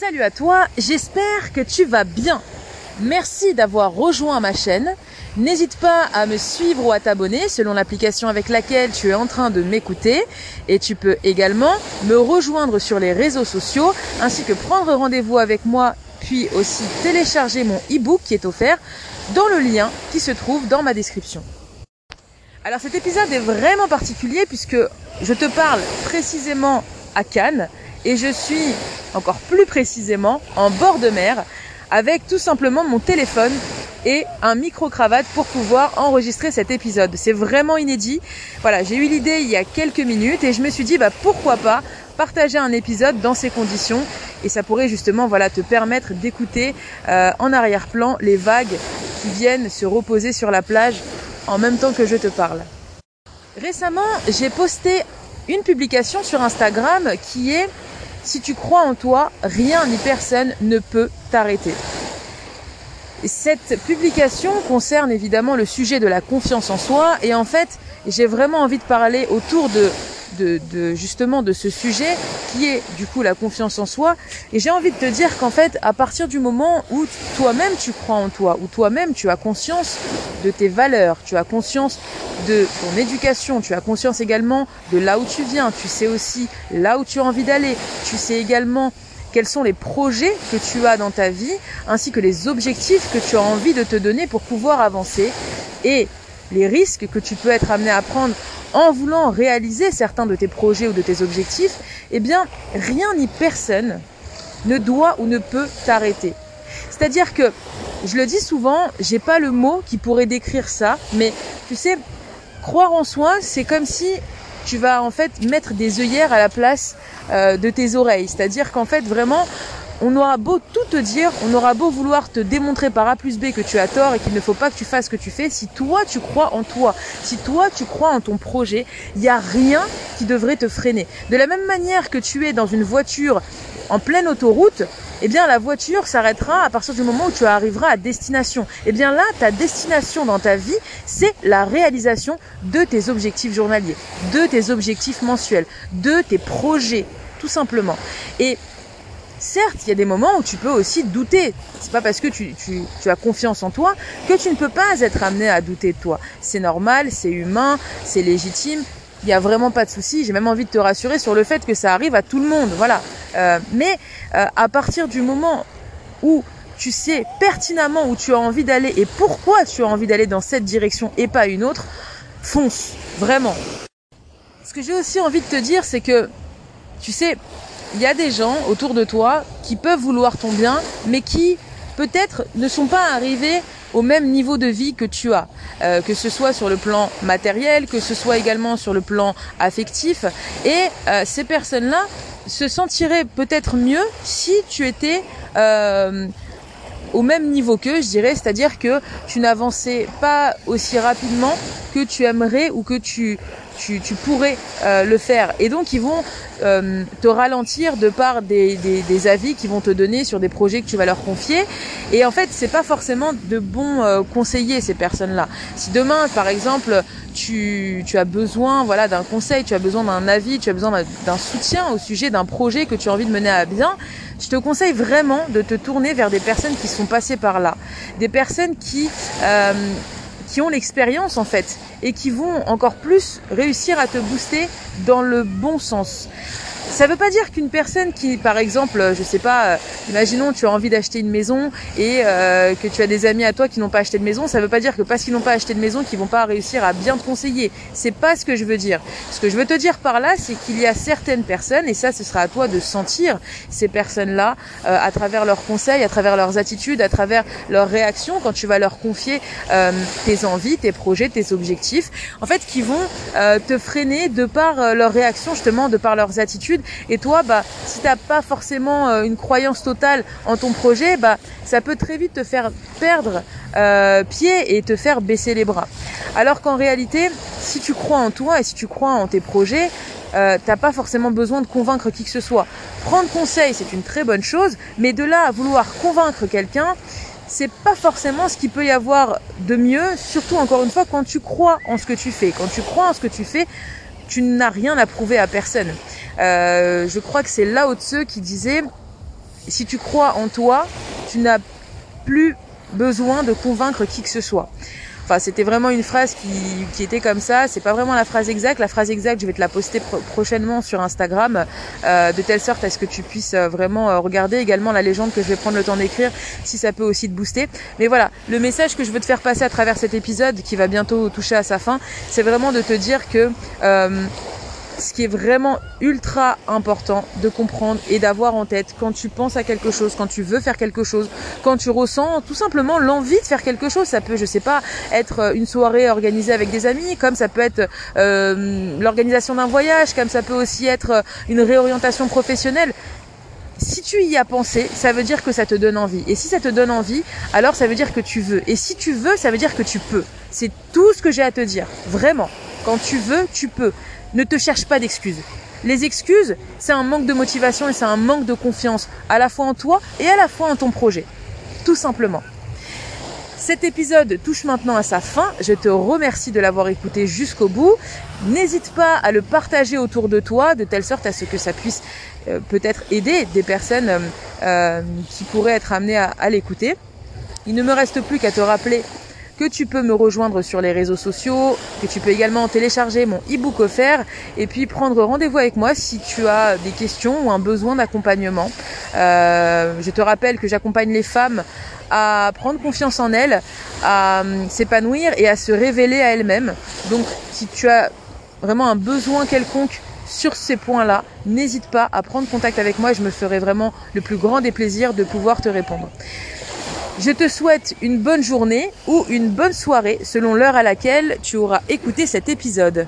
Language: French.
Salut à toi, j'espère que tu vas bien. Merci d'avoir rejoint ma chaîne. N'hésite pas à me suivre ou à t'abonner selon l'application avec laquelle tu es en train de m'écouter. Et tu peux également me rejoindre sur les réseaux sociaux ainsi que prendre rendez-vous avec moi puis aussi télécharger mon e-book qui est offert dans le lien qui se trouve dans ma description. Alors cet épisode est vraiment particulier puisque je te parle précisément à Cannes et je suis encore plus précisément en bord de mer avec tout simplement mon téléphone et un micro-cravate pour pouvoir enregistrer cet épisode. C'est vraiment inédit. Voilà, j'ai eu l'idée il y a quelques minutes et je me suis dit bah pourquoi pas partager un épisode dans ces conditions et ça pourrait justement voilà te permettre d'écouter euh, en arrière-plan les vagues qui viennent se reposer sur la plage en même temps que je te parle. Récemment, j'ai posté une publication sur Instagram qui est si tu crois en toi, rien ni personne ne peut t'arrêter. Cette publication concerne évidemment le sujet de la confiance en soi et en fait j'ai vraiment envie de parler autour de, justement de ce sujet qui est du coup la confiance en soi. Et j'ai envie de te dire qu'en fait à partir du moment où toi-même tu crois en toi, où toi-même tu as conscience de tes valeurs, tu as conscience de ton éducation, tu as conscience également de là où tu viens, tu sais aussi là où tu as envie d'aller, tu sais également quels sont les projets que tu as dans ta vie, ainsi que les objectifs que tu as envie de te donner pour pouvoir avancer, et les risques que tu peux être amené à prendre en voulant réaliser certains de tes projets ou de tes objectifs, eh bien, rien ni personne ne doit ou ne peut t'arrêter. C'est-à-dire que, je le dis souvent, j'ai pas le mot qui pourrait décrire ça, mais tu sais, croire en soi, c'est comme si tu vas en fait mettre des œillères à la place euh, de tes oreilles. C'est-à-dire qu'en fait vraiment on aura beau tout te dire, on aura beau vouloir te démontrer par A plus B que tu as tort et qu'il ne faut pas que tu fasses ce que tu fais, si toi tu crois en toi, si toi tu crois en ton projet, il n'y a rien qui devrait te freiner. De la même manière que tu es dans une voiture en pleine autoroute, eh bien la voiture s'arrêtera à partir du moment où tu arriveras à destination. Eh bien là, ta destination dans ta vie, c'est la réalisation de tes objectifs journaliers, de tes objectifs mensuels, de tes projets, tout simplement. Et Certes, il y a des moments où tu peux aussi douter. C'est pas parce que tu, as confiance en toi que tu ne peux pas être amené à douter de toi. C'est normal, c'est humain, c'est légitime. Il n'y a vraiment pas de souci. J'ai même envie de te rassurer sur le fait que ça arrive à tout le monde. Voilà. Euh, mais euh, à partir du moment où tu sais pertinemment où tu as envie d'aller et pourquoi tu as envie d'aller dans cette direction et pas une autre, fonce. Vraiment. Ce que j'ai aussi envie de te dire, c'est que, tu sais, il y a des gens autour de toi qui peuvent vouloir ton bien, mais qui peut-être ne sont pas arrivés au même niveau de vie que tu as, euh, que ce soit sur le plan matériel, que ce soit également sur le plan affectif. Et euh, ces personnes-là se sentiraient peut-être mieux si tu étais euh, au même niveau qu'eux, je dirais, c'est-à-dire que tu n'avançais pas aussi rapidement que tu aimerais ou que tu tu, pourrais euh, le faire. Et donc ils vont euh, te ralentir de par des, avis qu'ils vont te donner sur des projets que tu vas leur confier. Et en fait, c'est pas forcément de bons euh, conseillers ces personnes-là. Si demain, par exemple, tu, tu as besoin voilà d'un conseil, tu as besoin d'un avis, tu as besoin d'un soutien au sujet d'un projet que tu as envie de mener à bien, je te conseille vraiment de te tourner vers des personnes qui sont passées par là, des personnes qui qui ont l'expérience en fait et qui vont encore plus réussir à te booster dans le bon sens. Ça ne veut pas dire qu'une personne qui, par exemple, je sais pas, euh, imaginons tu as envie d'acheter une maison et euh, que tu as des amis à toi qui n'ont pas acheté de maison, ça veut pas dire que parce qu'ils n'ont pas acheté de maison qu'ils vont pas réussir à bien te conseiller. C'est pas ce que je veux dire. Ce que je veux te dire par là, c'est qu'il y a certaines personnes et ça, ce sera à toi de sentir ces personnes-là euh, à travers leurs conseils, à travers leurs attitudes, à travers leurs réactions quand tu vas leur confier tes envies, tes projets, tes objectifs, en fait, qui vont te freiner de par leurs réactions justement, de par leurs attitudes et toi, bah, si t'as pas forcément euh, une croyance totale en ton projet, bah, ça peut très vite te faire perdre euh, pied et te faire baisser les bras. Alors qu'en réalité, si tu crois en toi et si tu crois en tes projets, euh, t'as pas forcément besoin de convaincre qui que ce soit. Prendre conseil, c'est une très bonne chose, mais de là à vouloir convaincre quelqu'un, c'est pas forcément ce qu'il peut y avoir de mieux, surtout encore une fois quand tu crois en ce que tu fais. Quand tu crois en ce que tu fais, tu n'as rien à prouver à personne. Euh, je crois que c'est Lao Tse qui disait si tu crois en toi, tu n'as plus besoin de convaincre qui que ce soit. Enfin, c'était vraiment une phrase qui, était comme ça. C'est pas vraiment la phrase exacte. La phrase exacte, je vais te la poster prochainement sur Instagram, euh, de telle sorte à ce que tu puisses euh, vraiment regarder également la légende que je vais prendre le temps d'écrire, si ça peut aussi te booster. Mais voilà, le message que je veux te faire passer à travers cet épisode, qui va bientôt toucher à sa fin, c'est vraiment de te dire que ce qui est vraiment ultra important de comprendre et d'avoir en tête quand tu penses à quelque chose, quand tu veux faire quelque chose, quand tu ressens tout simplement l'envie de faire quelque chose. Ça peut, je sais pas, être euh, une soirée organisée avec des amis, comme ça peut être euh, l'organisation d'un voyage, comme ça peut aussi être euh, une réorientation professionnelle si tu y as pensé, ça veut dire que ça te donne envie. Et si ça te donne envie, alors ça veut dire que tu veux. Et si tu veux, ça veut dire que tu peux. C'est tout ce que j'ai à te dire. Vraiment. Quand tu veux, tu peux. Ne te cherche pas d'excuses. Les excuses, c'est un manque de motivation et c'est un manque de confiance, à la fois en toi et à la fois en ton projet. Tout simplement. Cet épisode touche maintenant à sa fin. Je te remercie de l'avoir écouté jusqu'au bout. N'hésite pas à le partager autour de toi de telle sorte à ce que ça puisse euh, peut-être aider des personnes euh, euh, qui pourraient être amenées à, à l'écouter. Il ne me reste plus qu'à te rappeler que tu peux me rejoindre sur les réseaux sociaux, que tu peux également télécharger mon e-book offert et puis prendre rendez-vous avec moi si tu as des questions ou un besoin d'accompagnement. Euh, je te rappelle que j'accompagne les femmes à prendre confiance en elles, à euh, s'épanouir et à se révéler à elles-mêmes. Donc si tu as vraiment un besoin quelconque sur ces points-là, n'hésite pas à prendre contact avec moi et je me ferai vraiment le plus grand des plaisirs de pouvoir te répondre. Je te souhaite une bonne journée ou une bonne soirée selon l'heure à laquelle tu auras écouté cet épisode.